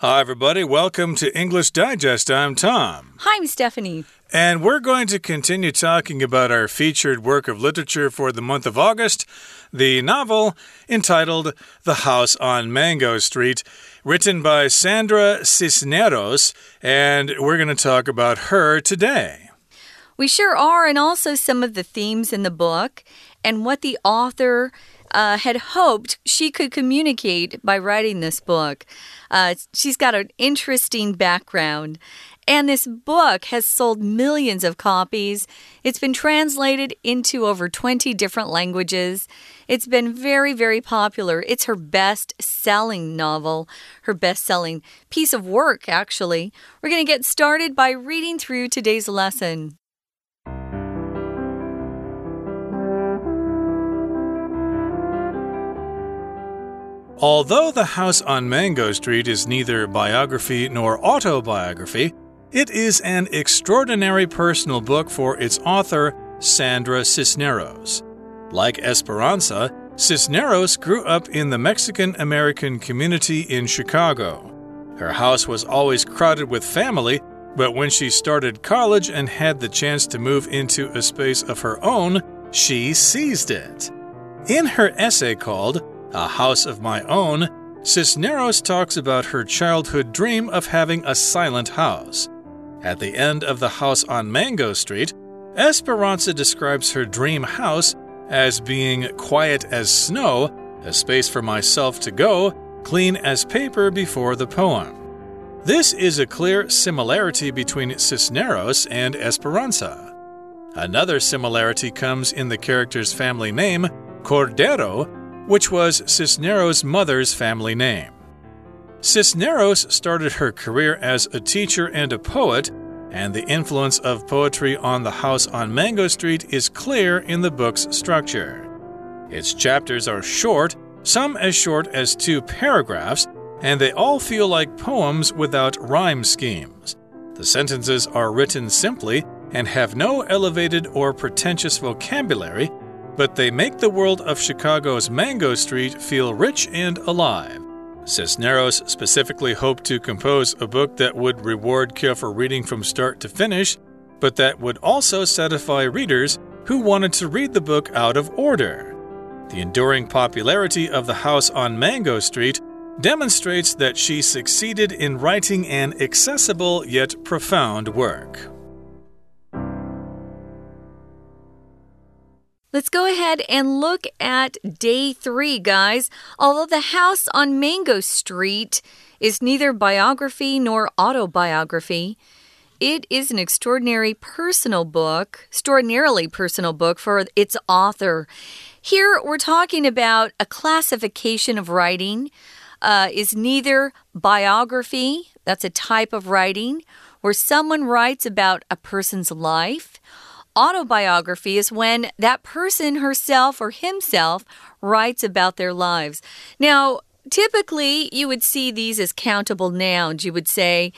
Hi, everybody. Welcome to English Digest. I'm Tom. Hi, I'm Stephanie. And we're going to continue talking about our featured work of literature for the month of August, the novel entitled The House on Mango Street, written by Sandra Cisneros. And we're going to talk about her today. We sure are, and also some of the themes in the book and what the author uh, had hoped she could communicate by writing this book. Uh, she's got an interesting background. And this book has sold millions of copies. It's been translated into over 20 different languages. It's been very, very popular. It's her best selling novel, her best selling piece of work, actually. We're going to get started by reading through today's lesson. Although The House on Mango Street is neither biography nor autobiography, it is an extraordinary personal book for its author, Sandra Cisneros. Like Esperanza, Cisneros grew up in the Mexican American community in Chicago. Her house was always crowded with family, but when she started college and had the chance to move into a space of her own, she seized it. In her essay called a House of My Own, Cisneros talks about her childhood dream of having a silent house. At the end of the house on Mango Street, Esperanza describes her dream house as being quiet as snow, a space for myself to go, clean as paper before the poem. This is a clear similarity between Cisneros and Esperanza. Another similarity comes in the character's family name, Cordero, which was Cisneros' mother's family name. Cisneros started her career as a teacher and a poet, and the influence of poetry on the house on Mango Street is clear in the book's structure. Its chapters are short, some as short as two paragraphs, and they all feel like poems without rhyme schemes. The sentences are written simply and have no elevated or pretentious vocabulary but they make the world of Chicago's Mango Street feel rich and alive. Cisneros specifically hoped to compose a book that would reward careful reading from start to finish, but that would also satisfy readers who wanted to read the book out of order. The enduring popularity of The House on Mango Street demonstrates that she succeeded in writing an accessible yet profound work. Let's go ahead and look at day three, guys. Although The House on Mango Street is neither biography nor autobiography, it is an extraordinary personal book, extraordinarily personal book for its author. Here we're talking about a classification of writing. Uh, is neither biography, that's a type of writing, where someone writes about a person's life autobiography is when that person herself or himself writes about their lives. Now, typically, you would see these as countable nouns. You would say,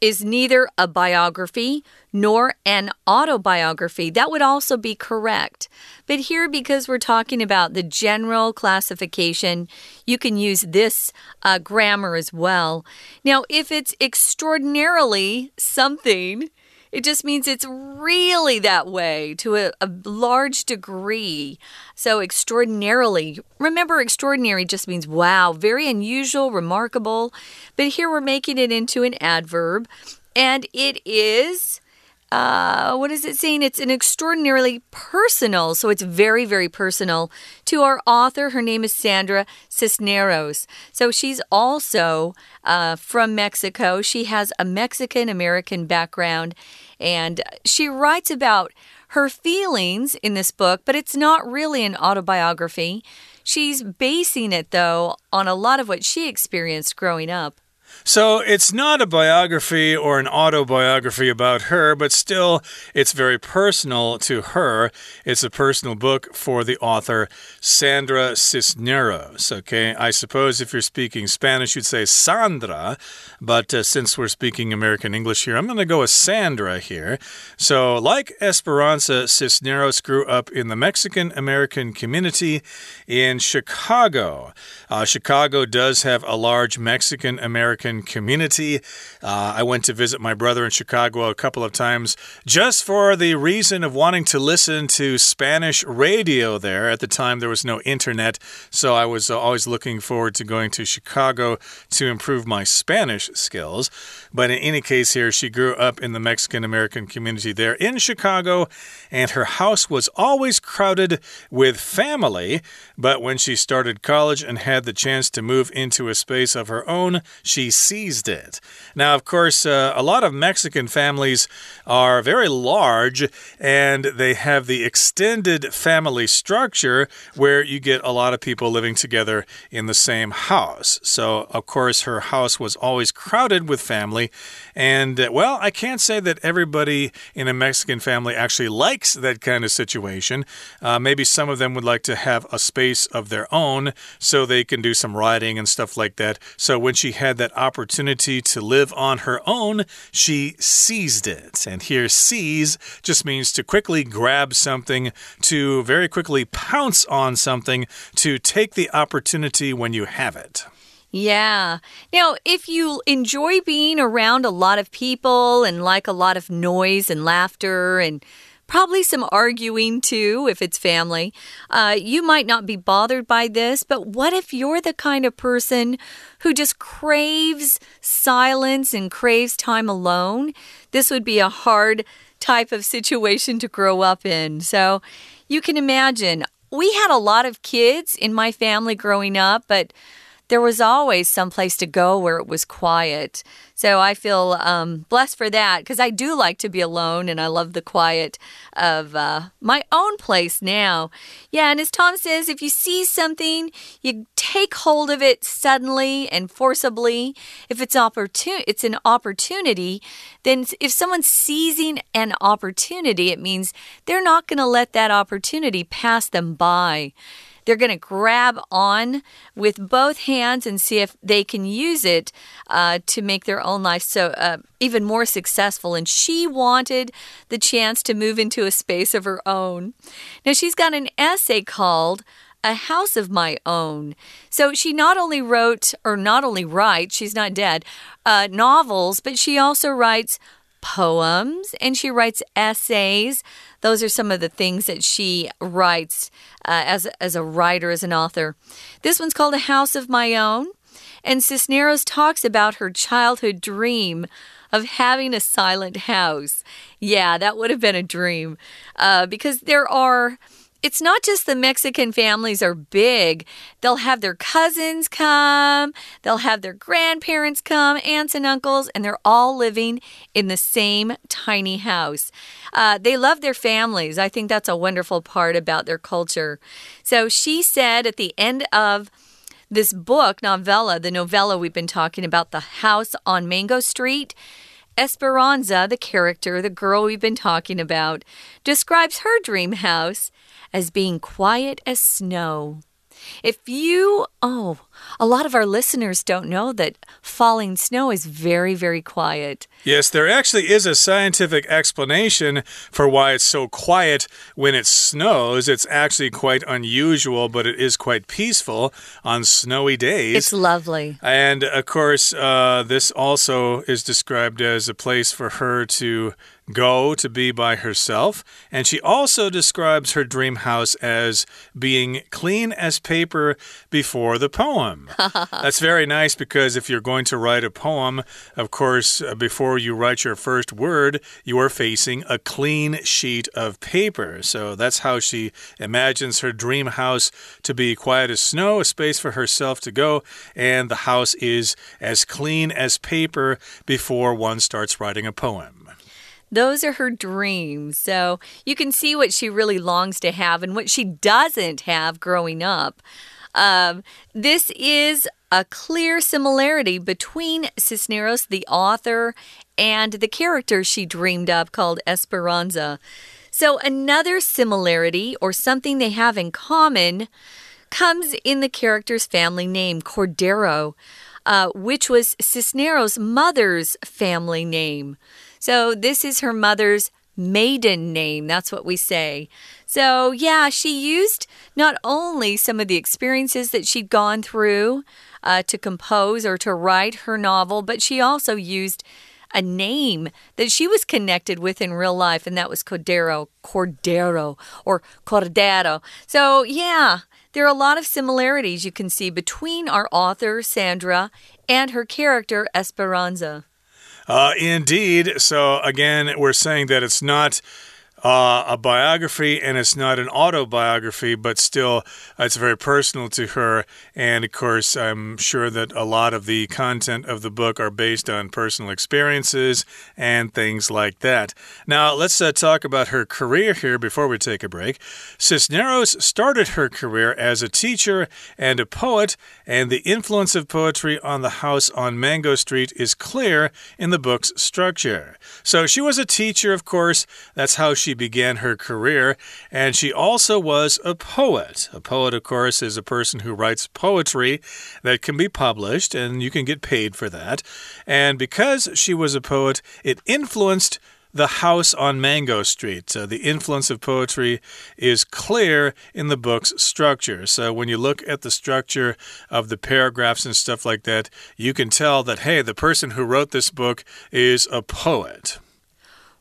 is neither a biography nor an autobiography. That would also be correct. But here, because we're talking about the general classification, you can use this uh, grammar as well. Now, if it's extraordinarily something, it just means it's really that way to a, a, large degree. So, extraordinarily. Remember, extraordinary just means wow, very unusual, remarkable. But here we're making it into an adverb, and it is uh, what is it saying? It's an extraordinarily personal, so it's very, very personal to our author. Her name is Sandra Cisneros. So she's also uh, from Mexico. She has a Mexican American background, and she writes about her feelings in this book, but it's not really an autobiography. She's basing it, though, on a lot of what she experienced growing up. So it's not a biography or an autobiography about her, but still it's very personal to her. It's a personal book for the author, Sandra Cisneros. Okay, I suppose if you're speaking Spanish, you'd say Sandra, but uh, since we're speaking American English here, I'm going to go with Sandra here. So, like Esperanza, Cisneros grew up in the Mexican American community in Chicago. Uh, Chicago does have a large Mexican American community. Uh, I went to visit my brother in Chicago a couple of times just for the reason of wanting to listen to Spanish radio there. At the time, there was no internet, so I was uh, always looking forward to going to Chicago to improve my Spanish skills. But in any case, here, she grew up in the Mexican American community there in Chicago, and her house was always crowded with family. But when she started college and had the chance to move into a space of her own, she seized it. Now, of course, uh, a lot of Mexican families are very large and they have the extended family structure where you get a lot of people living together in the same house. So, of course, her house was always crowded with family. And, uh, well, I can't say that everybody in a Mexican family actually likes that kind of situation. Uh, maybe some of them would like to have a space of their own so they can do some writing and stuff like that. So when she had that opportunity to live on her own, she seized it. And here, seize just means to quickly grab something, to very quickly pounce on something, to take the opportunity when you have it. Yeah. Now, if you enjoy being around a lot of people and like a lot of noise and laughter and probably some arguing too, if it's family. Uh, you might not be bothered by this, but what if you're the kind of person who just craves silence and craves time alone? This would be a hard type of situation to grow up in. So you can imagine. We had a lot of kids in my family growing up, but there was always some place to go where it was quiet. So I feel um, blessed for that because I do like to be alone and I love the quiet of uh, my own place now. Yeah, and as Tom says, if you see something, you take hold of it suddenly and forcibly. If it's opportun it's an opportunity, then if someone's seizing an opportunity, it means they're not going to let that opportunity pass them by. They're going to grab on with both hands and see if they can use it uh, to make their own life so uh, even more successful. And she wanted the chance to move into a space of her own. Now, she's got an essay called a house of my own. So she not only wrote, or not only writes, she's not dead, uh, novels, but she also writes poems and she writes essays. Those are some of the things that she writes uh, as, as a writer, as an author. This one's called A House of My Own. And Cisneros talks about her childhood dream of having a silent house. Yeah, that would have been a dream uh, because there are it's not just the Mexican families are big. They'll have their cousins come, they'll have their grandparents come, aunts and uncles, and they're all living in the same tiny house. Uh, they love their families. I think that's a wonderful part about their culture. So she said at the end of this book, novella, the novella we've been talking about, The House on Mango Street. Esperanza, the character, the girl we've been talking about, describes her dream house as being quiet as snow. If you, oh, a lot of our listeners don't know that falling snow is very, very quiet. Yes, there actually is a scientific explanation for why it's so quiet when it snows. It's actually quite unusual, but it is quite peaceful on snowy days. It's lovely. And of course, uh, this also is described as a place for her to go to be by herself. And she also describes her dream house as being clean as paper before the poem. That's very nice because if you're going to write a poem, of course, uh, before you write your first word, you are facing a clean sheet of paper. So that's how she imagines her dream house to be quiet as snow, a space for herself to go, and the house is as clean as paper before one starts writing a poem. Those are her dreams. So you can see what she really longs to have and what she doesn't have growing up. Um, this is a clear similarity between Cisneros, the author, and the character she dreamed up called Esperanza. So, another similarity or something they have in common comes in the character's family name, Cordero, uh, which was Cisneros' mother's family name. So, this is her mother's maiden name. That's what we say. So, yeah, she used not only some of the experiences that she'd gone through uh, to compose or to write her novel, but she also used a name that she was connected with in real life, and that was Cordero, Cordero, or Cordero. So, yeah, there are a lot of similarities you can see between our author, Sandra, and her character, Esperanza. Uh, indeed. So, again, we're saying that it's not uh, a biography and it's not an autobiography, but still it's very personal to her. And of course, I'm sure that a lot of the content of the book are based on personal experiences and things like that. Now, let's uh, talk about her career here before we take a break. Cisneros started her career as a teacher and a poet, and the influence of poetry on the house on Mango Street is clear in the book's structure. So she was a teacher, of course. That's how she she began her career, and she also was a poet. A poet, of course, is a person who writes poetry that can be published, and you can get paid for that. And because she was a poet, it influenced the house on Mango Street. Uh, the influence of poetry is clear in the book's structure. So when you look at the structure of the paragraphs and stuff like that, you can tell that, hey, the person who wrote this book is a poet.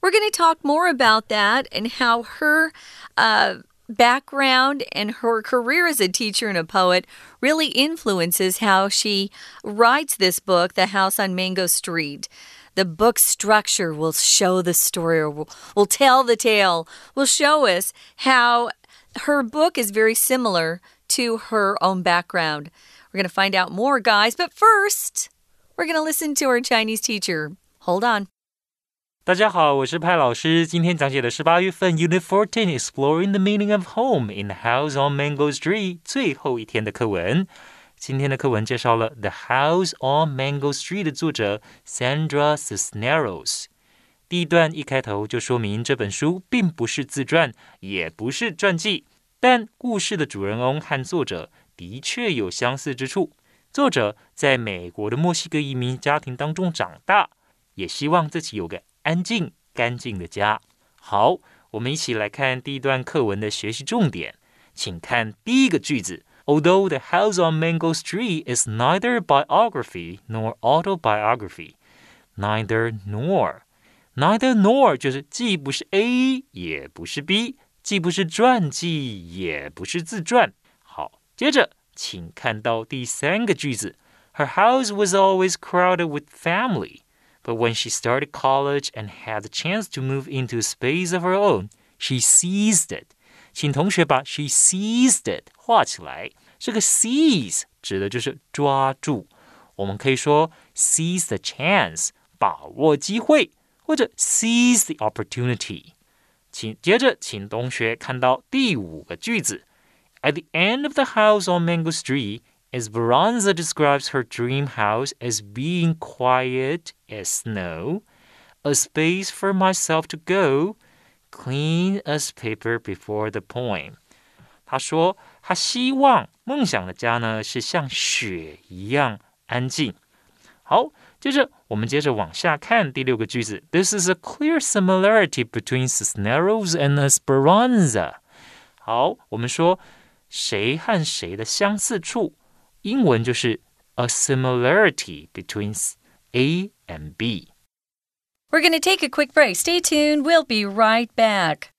We're going to talk more about that and how her uh, background and her career as a teacher and a poet really influences how she writes this book, The House on Mango Street. The book structure will show the story or will, will tell the tale, will show us how her book is very similar to her own background. We're going to find out more, guys, but first, we're going to listen to our Chinese teacher. Hold on. 大家好，我是派老师。今天讲解的是八月份 Unit Fourteen Exploring the Meaning of Home in the House on Mango Street 最后一天的课文。今天的课文介绍了《The House on Mango Street》的作者 Sandra Cisneros。第一段一开头就说明这本书并不是自传，也不是传记，但故事的主人翁和作者的确有相似之处。作者在美国的墨西哥移民家庭当中长大，也希望自己有个。安静、干净的家。好，我们一起来看第一段课文的学习重点。请看第一个句子：Although the house on Mango Street is neither biography nor autobiography, neither nor, neither nor 就是既不是 A 也不是 B，既不是传记也不是自传。好，接着请看到第三个句子：Her house was always crowded with family. But when she started college and had the chance to move into a space of her own, she seized it. 请同学把 she seized it 画起来。这个 seize 指的就是抓住。我们可以说 seize the chance，把握机会，或者 seize the opportunity。请接着，请同学看到第五个句子。At the end of the house on Mango Street, Esperanza describes her dream house as being quiet as snow, a space for myself to go, clean as paper before the poem. 他说，他希望梦想的家呢是像雪一样安静。好，接着我们接着往下看第六个句子。This is a clear similarity between Cisneros and Esperanza。好，我们说谁和谁的相似处。 英文就是 a similarity between A and B. We're going to take a quick break. Stay tuned. We'll be right back.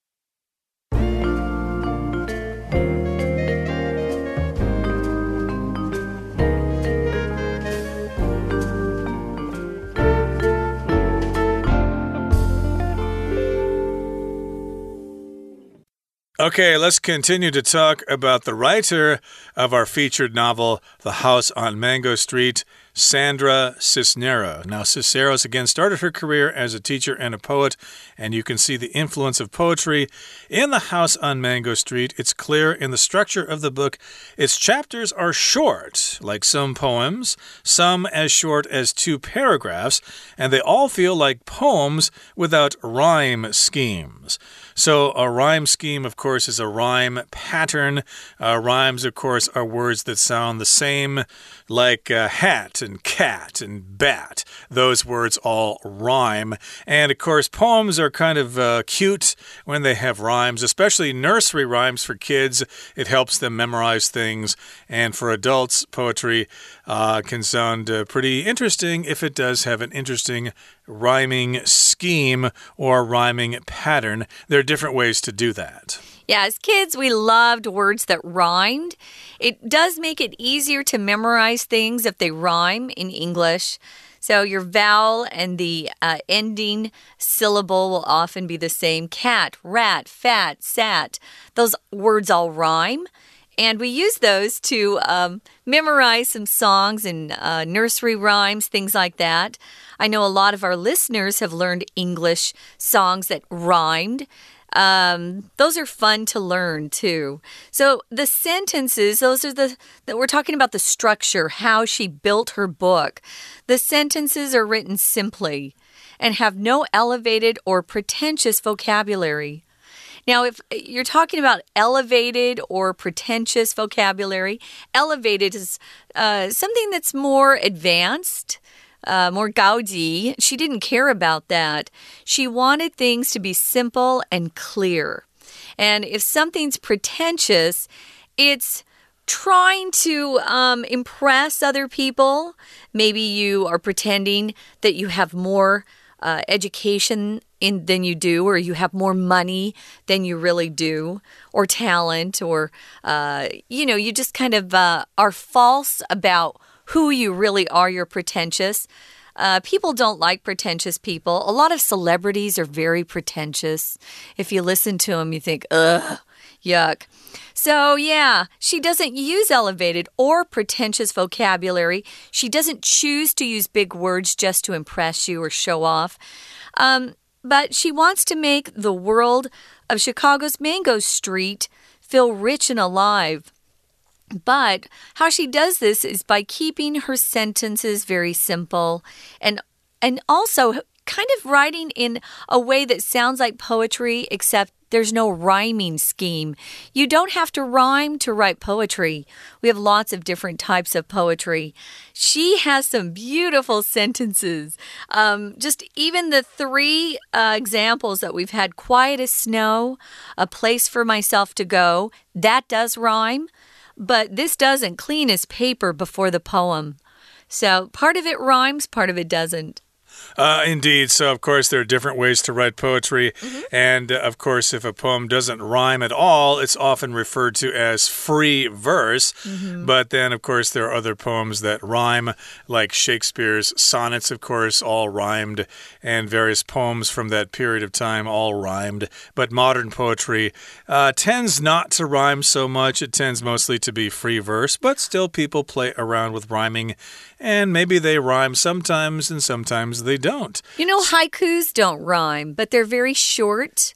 Okay, let's continue to talk about the writer of our featured novel, The House on Mango Street, Sandra Cisneros. Now, Cisneros again started her career as a teacher and a poet, and you can see the influence of poetry in The House on Mango Street. It's clear in the structure of the book. Its chapters are short, like some poems, some as short as two paragraphs, and they all feel like poems without rhyme schemes. So, a rhyme scheme, of course, is a rhyme pattern. Uh, rhymes, of course, are words that sound the same, like hat and cat and bat. Those words all rhyme. And, of course, poems are kind of uh, cute when they have rhymes, especially nursery rhymes for kids. It helps them memorize things. And for adults, poetry uh, can sound uh, pretty interesting if it does have an interesting rhyming scheme or rhyming pattern. There are different ways to do that. Yeah, as kids, we loved words that rhymed. It does make it easier to memorize things if they rhyme in English. So your vowel and the uh, ending syllable will often be the same cat, rat, fat, sat. Those words all rhyme. And we use those to um, memorize some songs and uh, nursery rhymes, things like that. I know a lot of our listeners have learned English songs that rhymed. Um, those are fun to learn too. So the sentences, those are the that we're talking about the structure, how she built her book. The sentences are written simply and have no elevated or pretentious vocabulary. Now, if you're talking about elevated or pretentious vocabulary, elevated is uh, something that's more advanced. Uh, more gaoji. She didn't care about that. She wanted things to be simple and clear. And if something's pretentious, it's trying to um, impress other people. Maybe you are pretending that you have more uh, education in than you do, or you have more money than you really do, or talent, or uh, you know, you just kind of uh, are false about who you really are. You're pretentious. Uh, people don't like pretentious people. A lot of celebrities are very pretentious. If you listen to them, you think, ugh, yuck. So, yeah, she doesn't use elevated or pretentious vocabulary. She doesn't choose to use big words just to impress you or show off. Um, but she wants to make the world of Chicago's Mango Street feel rich and alive. But how she does this is by keeping her sentences very simple and and also kind of writing in a way that sounds like poetry except there's no rhyming scheme. You don't have to rhyme to write poetry. We have lots of different types of poetry. She has some beautiful sentences. Um, just even the three uh, examples that we've had quiet as snow, a place for myself to go, that does rhyme, but this doesn't clean as paper before the poem. So part of it rhymes, part of it doesn't. Uh, indeed. So, of course, there are different ways to write poetry. Mm -hmm. And, uh, of course, if a poem doesn't rhyme at all, it's often referred to as free verse. Mm -hmm. But then, of course, there are other poems that rhyme, like Shakespeare's sonnets, of course, all rhymed, and various poems from that period of time all rhymed. But modern poetry uh, tends not to rhyme so much. It tends mostly to be free verse, but still people play around with rhyming and maybe they rhyme sometimes and sometimes they don't. You know, haikus don't rhyme, but they're very short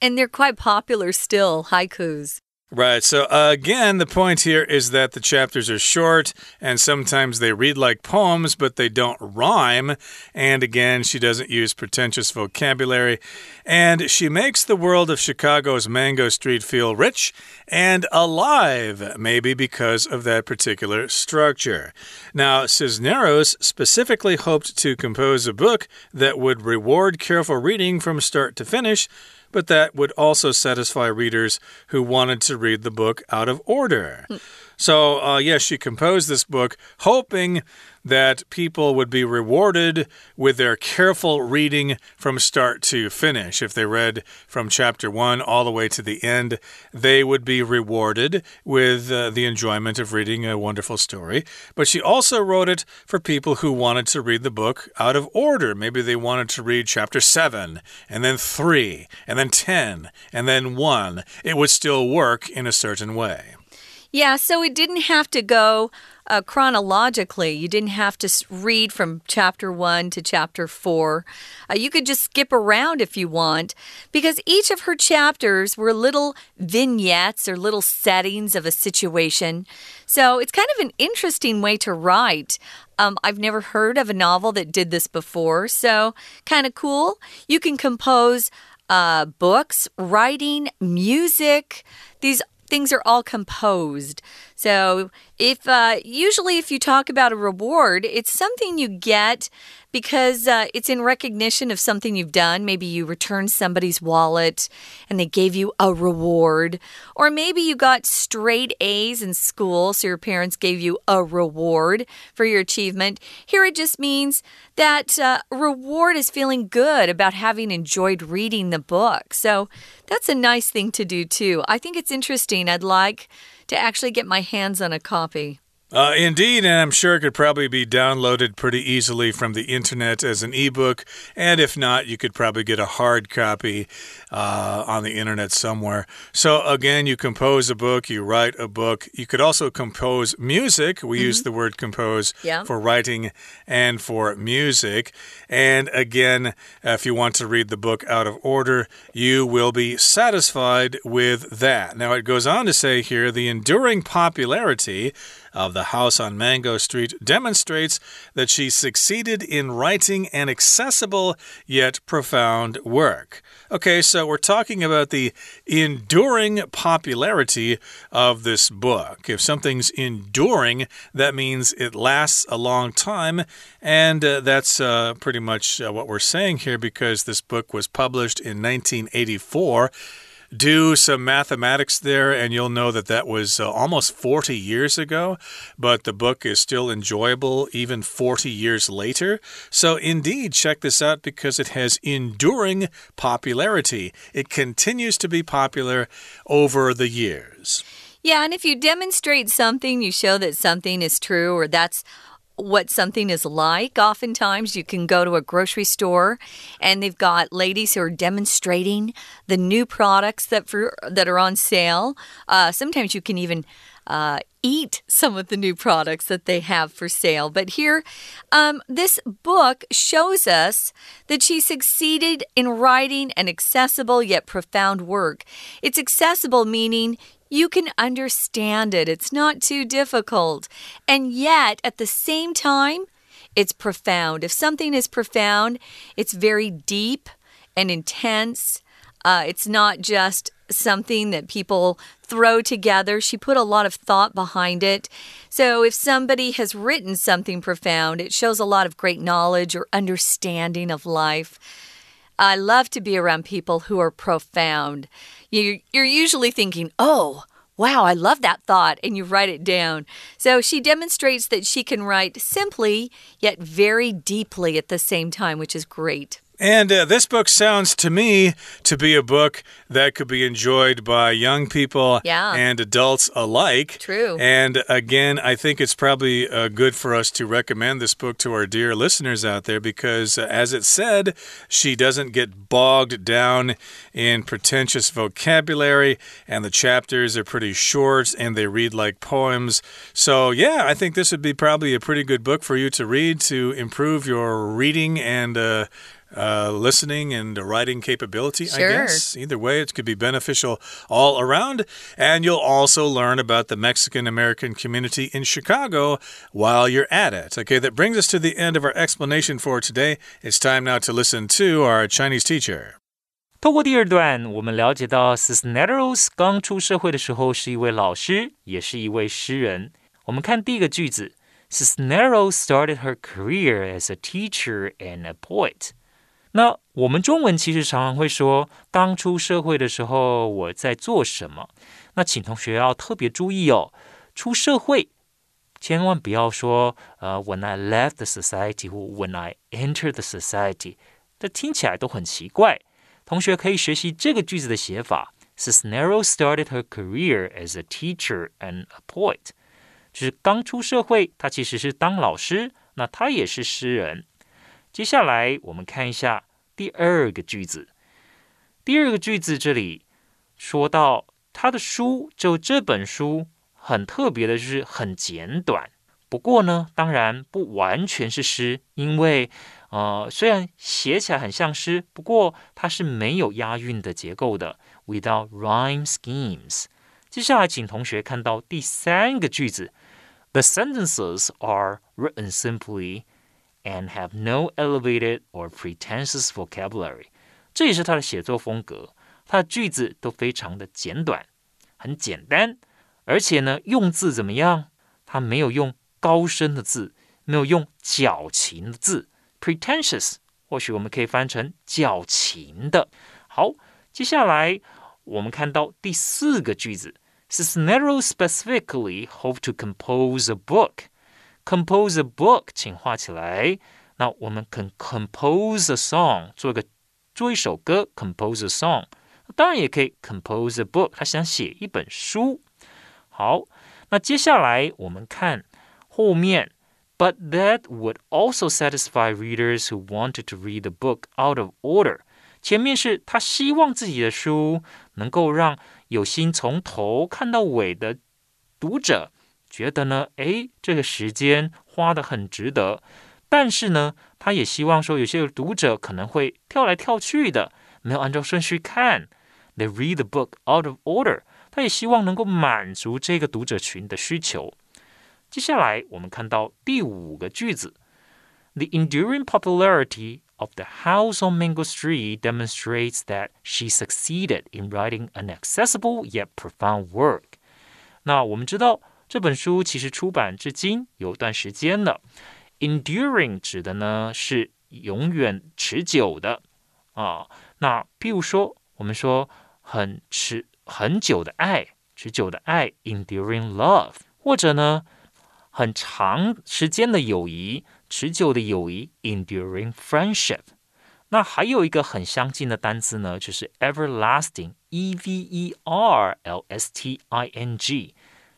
and they're quite popular still, haikus. Right. So, again, the point here is that the chapters are short and sometimes they read like poems, but they don't rhyme. And again, she doesn't use pretentious vocabulary. And she makes the world of Chicago's Mango Street feel rich and alive, maybe because of that particular structure. Now, Cisneros specifically hoped to compose a book that would reward careful reading from start to finish but that would also satisfy readers who wanted to read the book out of order. Hmm. So, uh, yes, she composed this book hoping that people would be rewarded with their careful reading from start to finish. If they read from chapter 1 all the way to the end, they would be rewarded with uh, the enjoyment of reading a wonderful story. But she also wrote it for people who wanted to read the book out of order. Maybe they wanted to read chapter 7, and then 3, and then 10, and then 1. It would still work in a certain way. Yeah, so it didn't have to go uh, chronologically. You didn't have to read from chapter one to chapter four. Uh, you could just skip around if you want, because each of her chapters were little vignettes or little settings of a situation. So it's kind of an interesting way to write. Um, I've never heard of a novel that did this before, so kind of cool. You can compose uh, books, writing, music. These things are all composed. So, if uh, usually if you talk about a reward, it's something you get because uh, it's in recognition of something you've done. Maybe you returned somebody's wallet and they gave you a reward. Or maybe you got straight A's in school, so your parents gave you a reward for your achievement. Here it just means that uh, reward is feeling good about having enjoyed reading the book. So that's a nice thing to do too. I think it's interesting. I'd like to actually get my hands on a copy. Uh, indeed, and I'm sure it could probably be downloaded pretty easily from the internet as an ebook. And if not, you could probably get a hard copy uh, on the internet somewhere. So, again, you compose a book, you write a book. You could also compose music. We mm -hmm. use the word compose yeah. for writing and for music. And again, if you want to read the book out of order, you will be satisfied with that. Now, it goes on to say here the enduring popularity of the house on Mango Street demonstrates that she succeeded in writing an accessible yet profound work. Okay, so we're talking about the enduring popularity of this book. If something's enduring, that means it lasts a long time, and uh, that's uh, pretty much uh, what we're saying here because this book was published in 1984 do some mathematics there, and you'll know that that was uh, almost 40 years ago, but the book is still enjoyable even 40 years later. So, indeed, check this out because it has enduring popularity. It continues to be popular over the years. Yeah, and if you demonstrate something, you show that something is true or that's what something is like. Oftentimes, you can go to a grocery store and they've got ladies who are demonstrating the new products that for that are on sale. Uh, sometimes you can even uh, eat some of the new products that they have for sale. But here, um, this book shows us that she succeeded in writing an accessible yet profound work. It's accessible, meaning you can understand it, it's not too difficult. And yet, at the same time, it's profound. If something is profound, it's very deep and intense. Uh, it's not just something that people throw together. She put a lot of thought behind it. So, if somebody has written something profound, it shows a lot of great knowledge or understanding of life. I love to be around people who are profound. You're, usually thinking, oh, Wow, I love that thought, and you write it down. So she demonstrates that she can write simply, yet very deeply at the same time, which is great. And uh, this book sounds to me to be a book that could be enjoyed by young people yeah. and adults alike. True. And again, I think it's probably uh, good for us to recommend this book to our dear listeners out there because, uh, as it said, she doesn't get bogged down in pretentious vocabulary, and the chapters are pretty short and they read like poems. So, yeah, I think this would be probably a pretty good book for you to read to improve your reading and uh, uh, listening and writing capability, sure. I guess. Either way, it could be beneficial all around. And you'll also learn about the Mexican American community in Chicago while you're at it. Okay, that brings us to the end of our explanation for today. It's time now to listen to our Chinese teacher. 透过第二段，我们了解到 Cisneros 刚出社会的时候是一位老师，也是一位诗人。我们看第一个句子：Cisneros started her career as a teacher and a poet. 那我们中文其实常常会说，刚出社会的时候我在做什么？那请同学要特别注意哦，出社会千万不要说呃，when I left the society 或 when I entered the society，这听起来都很奇怪。同学可以学习这个句子的写法：Cisneros started her career as a teacher and a poet，就是刚出社会，他其实是当老师，那他也是诗人。接下来我们看一下第二个句子。第二个句子这里说到他的书，就这本书很特别的，就是很简短。不过呢，当然不完全是诗，因为呃，虽然写起来很像诗，不过它是没有押韵的结构的，without rhyme schemes。接下来，请同学看到第三个句子：The sentences are written simply。and have no elevated or pretentious vocabulary。 这也是他的写作风格。他的句子都非常的简短，很简单，而且呢，用字怎么样？他没有用高深的字，没有用矫情的字，pretentious，或许我们可以翻成矫情的。好，接下来我们看到第四个句子，Cisneros specifically hope to compose a book。 compose a book，请画起来。那我们 can compose a song，做个做一首歌，compose a song。当然也可以 compose a book，他想写一本书。好，那接下来我们看后面，but that would also satisfy readers who wanted to read the book out of order。前面是他希望自己的书能够让有心从头看到尾的读者 觉得呢，哎，这个时间花的很值得。但是呢，他也希望说，有些读者可能会跳来跳去的，没有按照顺序看。They read the book out of order。他也希望能够满足这个读者群的需求。接下来我们看到第五个句子：The enduring popularity of the house on Mango Street demonstrates that she succeeded in writing an accessible yet profound work。那我们知道。这本书其实出版至今有段时间了。Enduring 指的呢是永远持久的啊。那譬如说，我们说很持很久的爱，持久的爱，enduring love，或者呢很长时间的友谊，持久的友谊，enduring friendship。那还有一个很相近的单词呢，就是 everlasting，e v e r l s t i n g，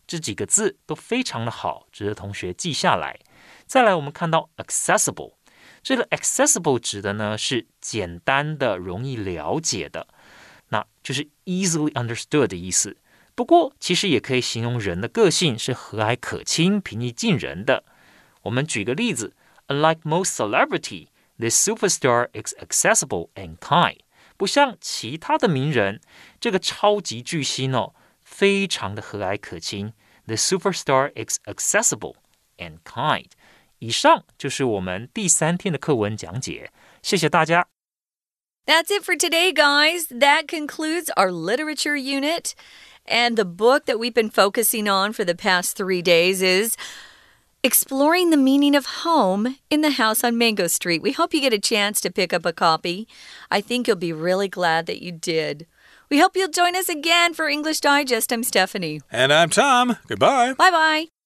这几个字都非常的好，值得同学记下来。再来，我们看到 accessible，这个 accessible 指的呢是简单的、容易了解的，那就是 easily understood 的意思。不过，其实也可以形容人的个性是和蔼可亲、平易近人的。我们举个例子，Unlike most celebrity, this superstar is accessible and kind。不像其他的名人，这个超级巨星哦，非常的和蔼可亲。The superstar is accessible and kind。以上就是我们第三天的课文讲解，谢谢大家。That's it for today, guys. That concludes our literature unit. And the book that we've been focusing on for the past three days is Exploring the Meaning of Home in the House on Mango Street. We hope you get a chance to pick up a copy. I think you'll be really glad that you did. We hope you'll join us again for English Digest. I'm Stephanie. And I'm Tom. Goodbye. Bye bye.